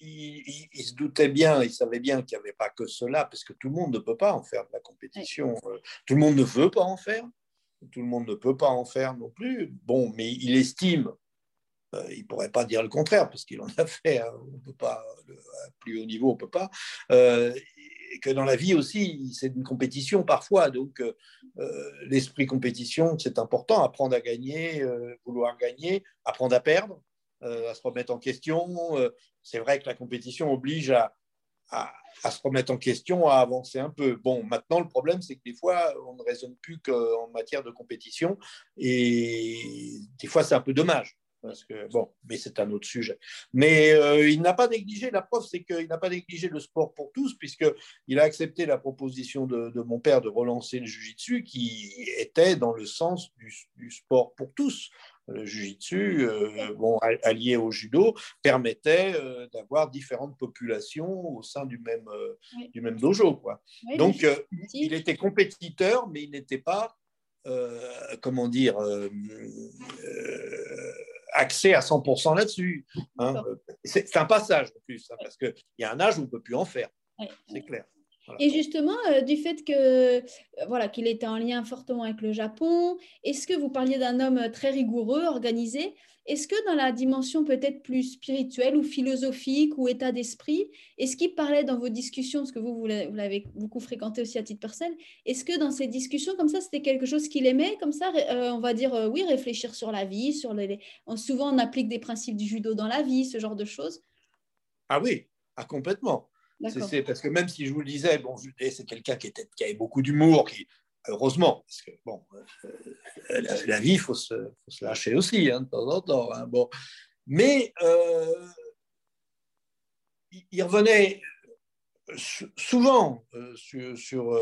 il, se doutait bien, il savait bien qu'il n'y avait pas que cela, parce que tout le monde ne peut pas en faire de la compétition. tout le monde ne veut pas en faire tout le monde ne peut pas en faire non plus. Bon, mais il estime, euh, il ne pourrait pas dire le contraire, parce qu'il en a fait, hein, on peut pas, à plus haut niveau, on ne peut pas, euh, que dans la vie aussi, c'est une compétition parfois. Donc, euh, l'esprit compétition, c'est important, apprendre à gagner, vouloir gagner, apprendre à perdre, à se remettre en question. c'est vrai que la compétition oblige à, à, se remettre en question, à avancer un peu. Bon, maintenant, le problème, c'est que des fois, on ne raisonne plus qu'en matière de compétition, et des fois, c'est un peu dommage. Parce que, bon, mais c'est un autre sujet. Mais euh, il n'a pas négligé, la preuve, c'est qu'il n'a pas négligé le sport pour tous, puisqu'il a accepté la proposition de, mon père de relancer le Jiu-Jitsu, qui était dans le sens du sport pour tous le jujitsu, euh, bon, allié au judo, permettait euh, d'avoir différentes populations au sein du même, euh, du même dojo. Quoi. Donc, il était compétiteur, mais il n'était pas, comment dire, axé à 100% là-dessus. Hein. C'est un passage en plus, hein, parce qu'il y a un âge où on ne peut plus en faire. C'est clair. Et justement, euh, du fait que euh, voilà qu'il était en lien fortement avec le Japon, est-ce que vous parliez d'un homme très rigoureux, organisé? Est-ce que dans la dimension peut-être plus spirituelle ou philosophique ou état d'esprit, est-ce qu'il parlait dans vos discussions, parce que vous, vous l'avez beaucoup fréquenté aussi à titre personnel, est-ce que dans ces discussions comme ça, c'était quelque chose qu'il aimait, comme ça, euh, on va dire, oui, réfléchir sur la vie, sur les... souvent on applique des principes du judo dans la vie, ce genre de choses? Ah oui, ah, complètement. C'est parce que même si je vous le disais, bon, c'est quelqu'un qui, qui avait beaucoup d'humour, qui heureusement, parce que bon, euh, la, vie, il faut se, faut se, lâcher aussi hein, de temps en temps. Hein, bon. Mais euh, il revenait souvent euh, sur, sur,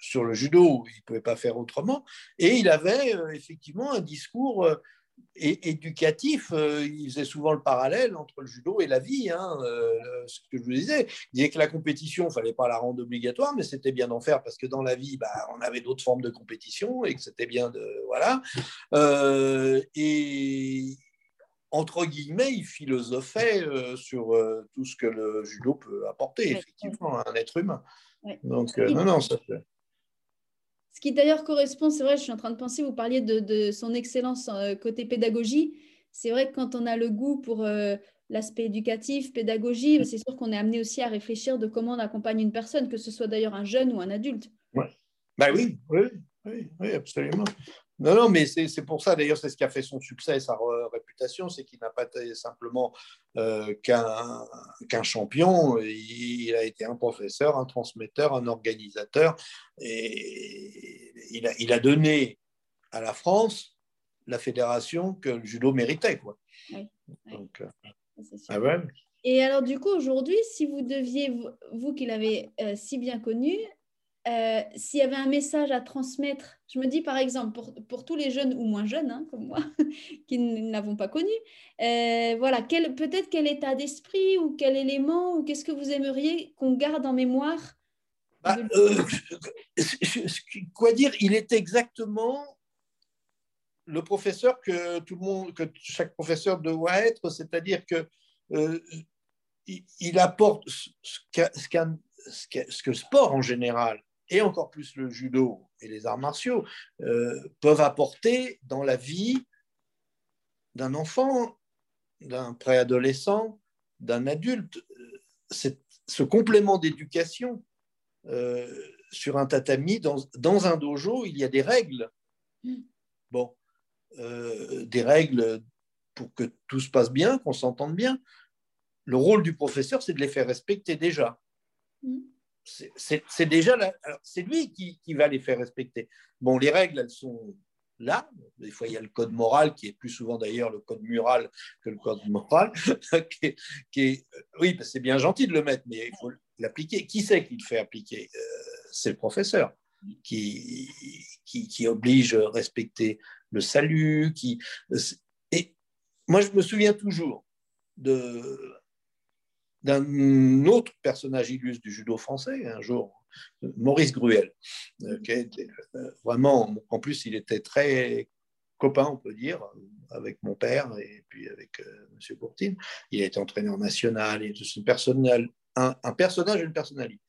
sur, le judo, il ne pouvait pas faire autrement, et il avait effectivement un discours et éducatif, euh, il faisait souvent le parallèle entre le judo et la vie. Hein, euh, ce que je vous disais, il disait que la compétition, il ne fallait pas la rendre obligatoire, mais c'était bien d'en faire parce que dans la vie, bah, on avait d'autres formes de compétition et que c'était bien de. Voilà. Euh, et entre guillemets, il philosophait sur tout ce que le judo peut apporter, effectivement, à un être humain. Donc, non, non, ça fait. Ce qui d'ailleurs correspond, c'est vrai, je suis en train de penser, vous parliez de, son excellence euh, côté pédagogie. C'est vrai que quand on a le goût pour euh, l'aspect éducatif, pédagogie, c'est sûr qu'on est amené aussi à réfléchir de comment on accompagne une personne, que ce soit d'ailleurs un jeune ou un adulte. Ouais. Bah oui, oui, oui, oui, absolument. Non, non, mais c'est pour ça, d'ailleurs, c'est ce qui a fait son succès, sa réputation, c'est qu'il n'a pas été simplement euh, qu'un champion, il, a été un professeur, un transmetteur, un organisateur, et il a, il a donné à la France la fédération que le judo méritait. Quoi. Oui, Donc, euh, ah ouais. Et alors, du coup, aujourd'hui, si vous deviez, vous, vous qui l'avez euh, si bien connu, euh, s'il y avait un message à transmettre, je me dis par exemple pour, tous les jeunes ou moins jeunes hein, comme moi qui ne l'avons pas connu, euh, voilà, peut-être quel état d'esprit ou quel élément ou qu'est-ce que vous aimeriez qu'on garde en mémoire bah, euh, Quoi dire Il est exactement le professeur que tout le monde, que chaque professeur doit être, c'est-à-dire que il, apporte ce, ce, que le sport en général et encore plus le judo et les arts martiaux, euh, peuvent apporter dans la vie d'un enfant, d'un préadolescent, d'un adulte. ce complément d'éducation euh, sur un tatami, dans, dans, un dojo, il y a des règles. Mm. Bon, euh, des règles pour que tout se passe bien, qu'on s'entende bien. Le rôle du professeur, c'est de les faire respecter déjà. Mm c'est déjà c'est lui qui, va les faire respecter. Bon, les règles, elles sont là. Des fois, il y a le code moral qui est plus souvent d'ailleurs le code mural que le code moral. qui est, oui, c'est bien gentil de le mettre, mais il faut l'appliquer. Qui c'est qui le fait appliquer? Euh, C'est le professeur qui, qui, qui, oblige à respecter le salut. Qui, et moi, je me souviens toujours de d'un autre personnage illustre du judo français, un jour, Maurice Gruel, euh, qui euh, vraiment, en plus, il était très copain, on peut dire, avec mon père et puis avec euh, M. Courtine. Il a été entraîneur national, il est un, un personnage, une personnalité.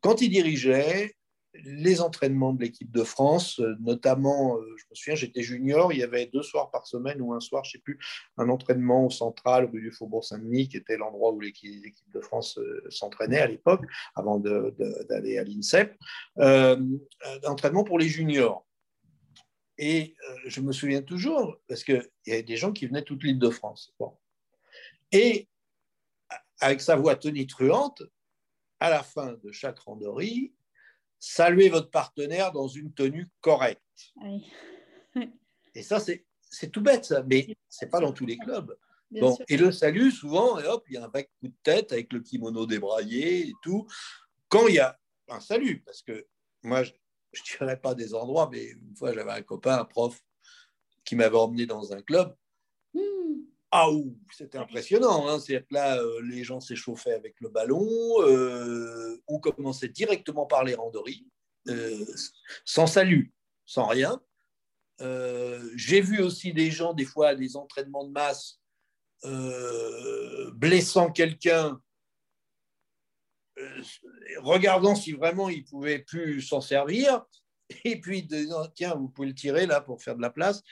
Quand il dirigeait, les entraînements de l'équipe de France, euh, notamment, euh, je me souviens, j'étais junior, il y avait deux soirs par semaine ou un soir, je ne sais plus, un entraînement au central, rue du Faubourg Saint-Denis, qui était l'endroit où l'équipe de France euh, s'entraînait à l'époque, avant d'aller à l'INSEP, euh, d'entraînement pour les juniors. Et je me souviens toujours, parce qu'il y avait des gens qui venaient toute l'île de France. Et avec sa voix tonitruante, à la fin de chaque randonnée, saluez votre partenaire dans une tenue correcte. et ça, c'est tout bête, ça, mais ce n'est pas dans tous les clubs. bon, et le salut, souvent, et hop, il y a un vague coup de tête avec le kimono débraillé et tout. Quand il y a un salut, parce que moi, je ne dirais pas des endroits, mais une fois, j'avais un copain, un prof, qui m'avait emmené dans un club. Ah, c'était impressionnant. Hein. C'est-à-dire que là, euh, les gens s'échauffaient avec le ballon. Euh, on commençait directement par les randories, euh, sans salut, sans rien. J'ai vu aussi des gens, des fois, à des entraînements de masse, blessant quelqu'un, regardant si vraiment il pouvait plus s'en servir, et puis tiens, vous pouvez le tirer là pour faire de la place.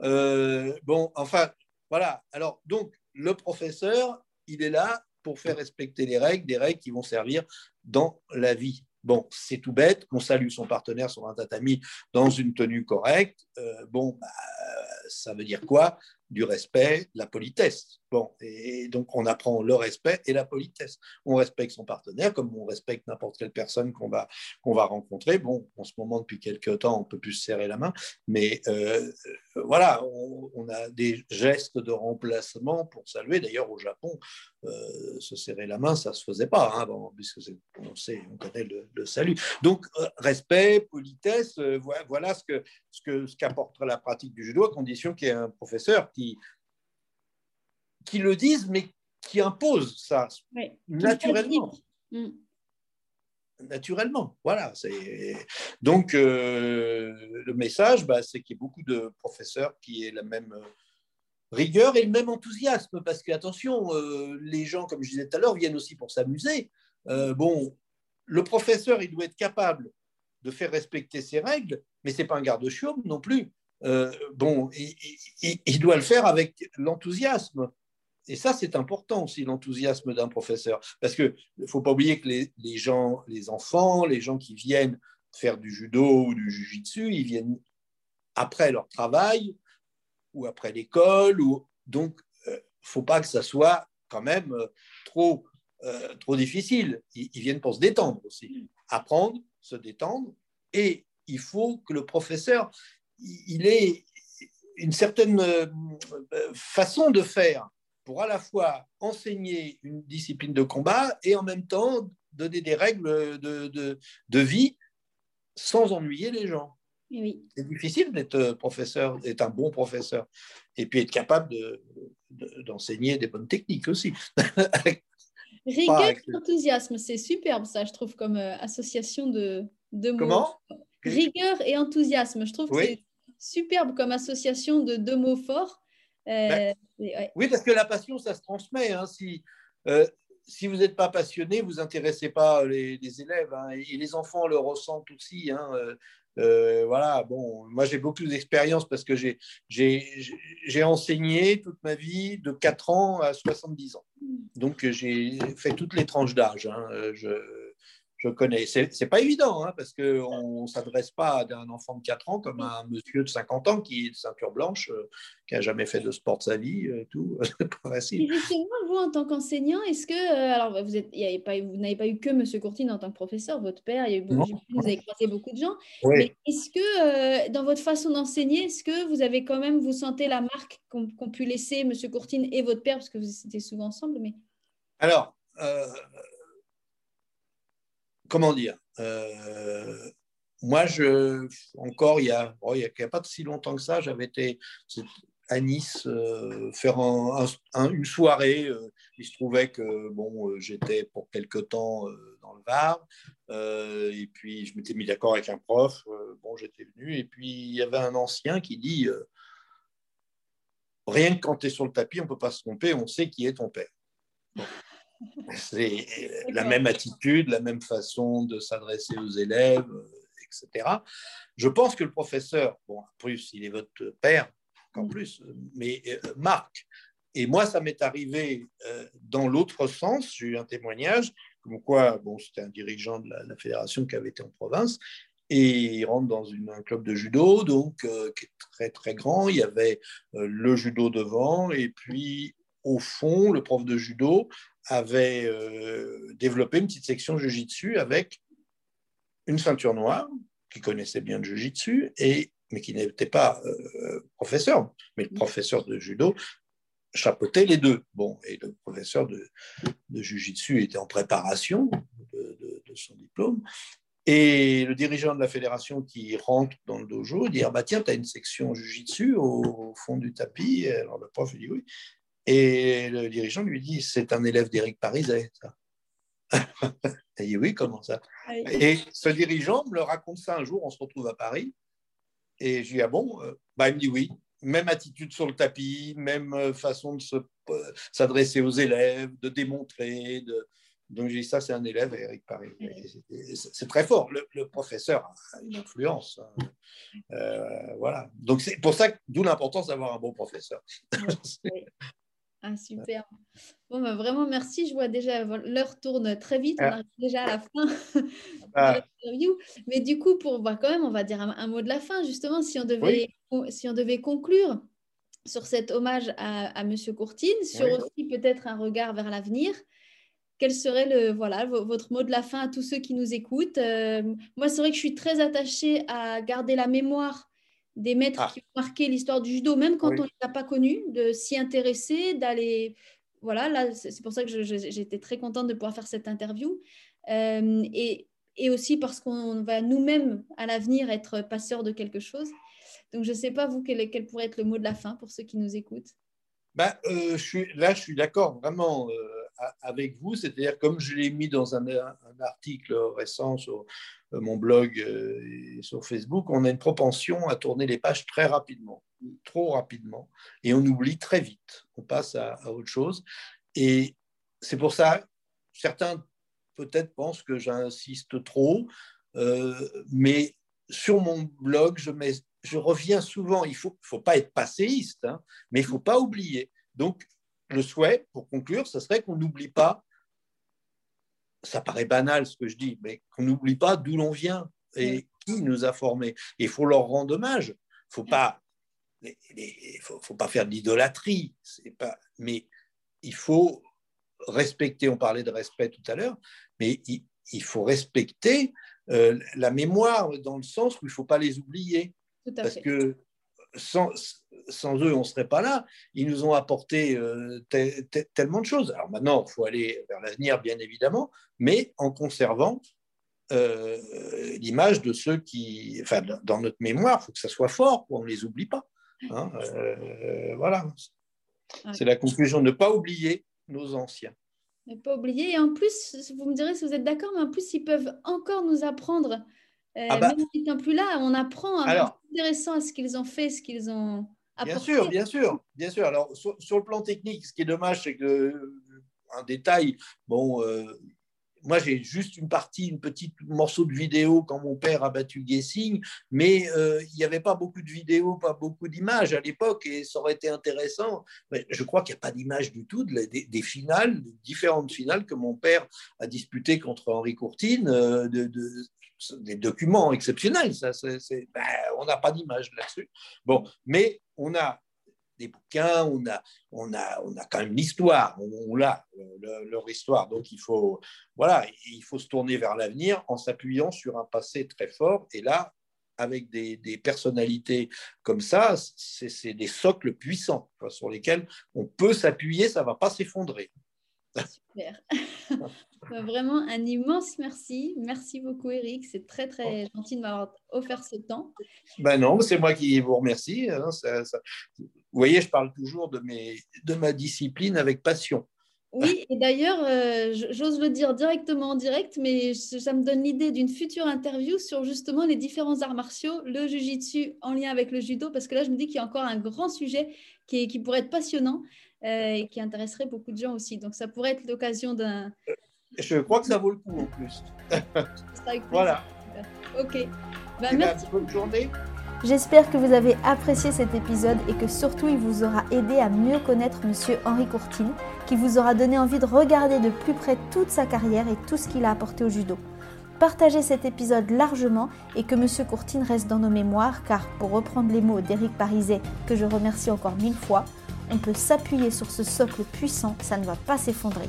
bon, enfin, voilà. Alors, donc, le professeur, il est là pour faire respecter les règles, des règles qui vont servir dans la vie. Bon, c'est tout bête, on salue son partenaire sur un tatami dans une tenue correcte. Euh, bon, bah, ça veut dire quoi? Du respect, la politesse. Bon, et donc on apprend le respect et la politesse. On respecte son partenaire comme on respecte n'importe quelle personne qu'on va, va rencontrer. Bon, en ce moment, depuis quelques temps, on peut plus se serrer la main, mais euh, voilà, on, a des gestes de remplacement pour saluer. D'ailleurs, au Japon, euh, se serrer la main, ça se faisait pas, hein, puisque on sait, on connaît le, salut. Donc, euh, respect, politesse, voilà ce ce que ce qu'apporte la pratique du judo, à condition qu'il y ait un professeur qui qui le disent, mais qui imposent ça naturellement. Mm. Naturellement, voilà. Donc, euh, le message, bah, c'est qu'il y a beaucoup de professeurs qui aient la même euh, rigueur et le même enthousiasme, parce que, attention, euh, les gens, comme je disais tout à l'heure, viennent aussi pour s'amuser. bon, le professeur, il doit être capable de faire respecter ses règles, mais c'est pas un garde-chiomme non plus. Bon, il, doit le faire avec l'enthousiasme. Et ça, c'est important aussi, l'enthousiasme d'un professeur. Parce qu'il ne faut pas oublier que les, gens, les enfants, les gens qui viennent faire du judo ou du jujitsu, ils viennent après leur travail ou après l'école. Donc, il euh, ne faut pas que ça soit quand même euh, trop, euh, trop difficile. Ils, viennent pour se détendre aussi. Apprendre, se détendre. Et il faut que le professeur, il ait une certaine façon de faire pour à la fois enseigner une discipline de combat et en même temps donner des règles de, de, vie sans ennuyer les gens. C'est difficile d'être professeur, d'être un bon professeur, et puis être capable d'enseigner des bonnes techniques aussi. Rigueur et enthousiasme, c'est superbe ça, je trouve, comme euh, association de, de mots. Comment? Rigueur et enthousiasme, je trouve que c'est superbe comme association de deux mots forts. Euh, oui, parce que la passion, ça se transmet. Hein. Si, euh, si vous n'êtes pas passionné, vous n'intéressez pas les, élèves. Hein. Et les enfants le ressentent aussi. Hein. Euh, voilà, bon, moi j'ai beaucoup d'expérience parce que j'ai enseigné toute ma vie de 4 ans à 70 ans. Mm. Donc j'ai fait toutes les tranches d'âge. Je, je connais. C'est n'est pas évident, hein, parce qu'on ne s'adresse pas à un enfant de 4 ans comme à un monsieur de 50 ans qui est de ceinture blanche, euh, qui n'a jamais fait de sport de sa vie, euh, tout. pas facile. vous, en tant qu'enseignant, est-ce que. Euh, alors, vous n'avez pas, pas, eu que monsieur Courtine en tant que professeur, votre père, il y a eu beaucoup, vous avez croisé beaucoup de gens. Mais est-ce que, dans votre façon d'enseigner, est-ce que vous avez quand même, vous sentez la marque qu'ont pu laisser monsieur Courtine et votre père, parce que vous étiez souvent ensemble mais... Alors comment dire euh, Moi, je, encore, il n'y a, oh, a, pas si longtemps que ça, j'avais été à Nice euh, faire une soirée. Euh, il se trouvait que bon, j'étais pour quelque temps dans le Var, et puis je m'étais mis d'accord avec un prof. bon, j'étais venu, et puis il y avait un ancien qui dit Rien que quand tu es sur le tapis, on ne peut pas se tromper, on sait qui est ton père. C'est la même attitude, la même façon de s'adresser aux élèves, etc. Je pense que le professeur, bon, en plus, il est votre père, en mm. plus, mais euh, Marc. Et moi, ça m'est arrivé euh, dans l'autre sens. J'ai eu un témoignage, comme quoi, bon, c'était un dirigeant de la, fédération qui avait été en province, et il rentre dans un club de judo, donc euh, qui est très très grand. Il y avait le judo devant, et puis au fond, le prof de judo avait euh, développé une petite section Jiu-Jitsu avec une ceinture noire, qui connaissait bien le Jiu-Jitsu, et, mais qui n'était pas euh, professeur, mais le professeur de judo chapeautait les deux. Bon, et le professeur de, de Jiu-Jitsu était en préparation de, son diplôme. Et le dirigeant de la fédération qui rentre dans le dojo dit ah bah tiens, tu as une section Jiu-Jitsu au, au, fond du tapis. Alors le prof dit oui. Et le dirigeant lui dit C'est un élève d'Éric Pariset, ça. Il dit Oui, comment ça? Et ce dirigeant me le raconte ça un jour, on se retrouve à Paris. Et je lui dis Ah bon? Euh, bah, Il me dit Oui, même attitude sur le tapis, même euh, façon de euh, s'adresser aux élèves, de démontrer. De... Donc j'ai dit Ça, c'est un élève, Éric Paris. C'est très fort. Le, professeur a une influence. Hein. voilà. Donc c'est pour ça, d'où l'importance d'avoir un bon professeur. Ah, super. Bon, bah, vraiment, merci. Je vois déjà, l'heure tourne très vite. On ah. arrive déjà à la fin de ah. l'interview. Mais du coup, pour voir quand même, on va dire un, mot de la fin, justement, si on devait, si on devait conclure sur cet hommage à, M. Courtine, sur aussi peut-être un regard vers l'avenir. Quel serait le, voilà, votre mot de la fin à tous ceux qui nous écoutent? Euh, Moi, c'est vrai que je suis très attachée à garder la mémoire des maîtres ah. qui ont marqué l'histoire du judo, même quand on ne les a pas connus, de s'y intéresser, d'aller. Voilà, là, c'est pour ça que j'étais très contente de pouvoir faire cette interview. Euh, et, et, aussi parce qu'on va nous-mêmes, à l'avenir, être passeurs de quelque chose. Donc, je ne sais pas, vous, quel, quel, pourrait être le mot de la fin pour ceux qui nous écoutent? Ben, euh, je suis, Là, je suis d'accord vraiment euh, avec vous. C'est-à-dire, comme je l'ai mis dans un, un, article récent sur mon blog et sur Facebook, on a une propension à tourner les pages très rapidement, trop rapidement, et on oublie très vite. On passe à, autre chose. Et c'est pour ça, certains peut-être pensent que j'insiste trop, mais sur mon blog, je reviens souvent, il ne faut, faut, pas être passéiste, hein, mais il ne faut pas oublier. Donc, le souhait, pour conclure, ce serait qu'on n'oublie pas, ça paraît banal ce que je dis, mais qu'on n'oublie pas d'où l'on vient et qui nous a formés. il faut leur rendre hommage. Il ne faut, faut, pas faire de l'idolâtrie, mais il faut respecter, on parlait de respect tout à l'heure, mais il, il, faut respecter euh, la mémoire dans le sens où il ne faut pas les oublier. Parce que sans, sans, eux, on ne serait pas là. Ils nous ont apporté euh, tellement de choses. Alors maintenant, il faut aller vers l'avenir, bien évidemment, mais en conservant euh, l'image de ceux qui, enfin, dans notre mémoire, il faut que ça soit fort, on ne les oublie pas. Hein. Euh, voilà. C'est la conclusion, ne pas oublier nos anciens. Ne pas oublier. Et en plus, vous me direz si vous êtes d'accord, mais en plus, ils peuvent encore nous apprendre ah bah même n'étant plus là, on apprend à intéressant à ce qu'ils ont fait, ce qu'ils ont apporté. Bien sûr, bien sûr, bien sûr. Alors, sur, le plan technique, ce qui est dommage, c'est que un détail, bon, euh, moi j'ai juste une partie, une petite morceau de vidéo quand mon père a battu Gessing, mais euh, il n'y avait pas beaucoup de vidéos, pas beaucoup d'images à l'époque, et ça aurait été intéressant. Mais je crois qu'il n'y a pas d'image du tout des, finales, des différentes finales que mon père a disputées contre Henri Courtine, euh, de, des documents exceptionnels. Ça, ben, on n'a pas d'image là-dessus. Bon, mais on a des bouquins, on a, on a, on a quand même l'histoire, on, l'a, leur histoire. Donc il faut, voilà, il faut se tourner vers l'avenir en s'appuyant sur un passé très fort. Et là, avec des, des personnalités comme ça, c'est des socles puissants sur lesquels on peut s'appuyer, ça ne va pas s'effondrer. Super. Bah, vraiment un immense merci. Merci beaucoup Eric. C'est très très gentil de m'avoir offert ce temps. Ben non, c'est moi qui vous remercie. Hein. Vous voyez, je parle toujours de, mes, de ma discipline avec passion. Oui, et d'ailleurs, euh, j'ose le dire directement en direct, mais ça me donne l'idée d'une future interview sur justement les différents arts martiaux, le jujitsu en lien avec le judo, parce que là, je me dis qu'il y a encore un grand sujet qui, qui pourrait être passionnant. Euh, et qui intéresserait beaucoup de gens aussi. Donc ça pourrait être l'occasion d'un... Je crois que ça vaut le coup en plus. voilà. Ok. Ben, eh ben, merci. bonne journée. J'espère que vous avez apprécié cet épisode et que surtout il vous aura aidé à mieux connaître Monsieur Henri Courtine, qui vous aura donné envie de regarder de plus près toute sa carrière et tout ce qu'il a apporté au judo. Partagez cet épisode largement et que Monsieur Courtine reste dans nos mémoires car, pour reprendre les mots d'Éric Pariset, que je remercie encore mille fois, on peut s'appuyer sur ce socle puissant, ça ne va pas s'effondrer.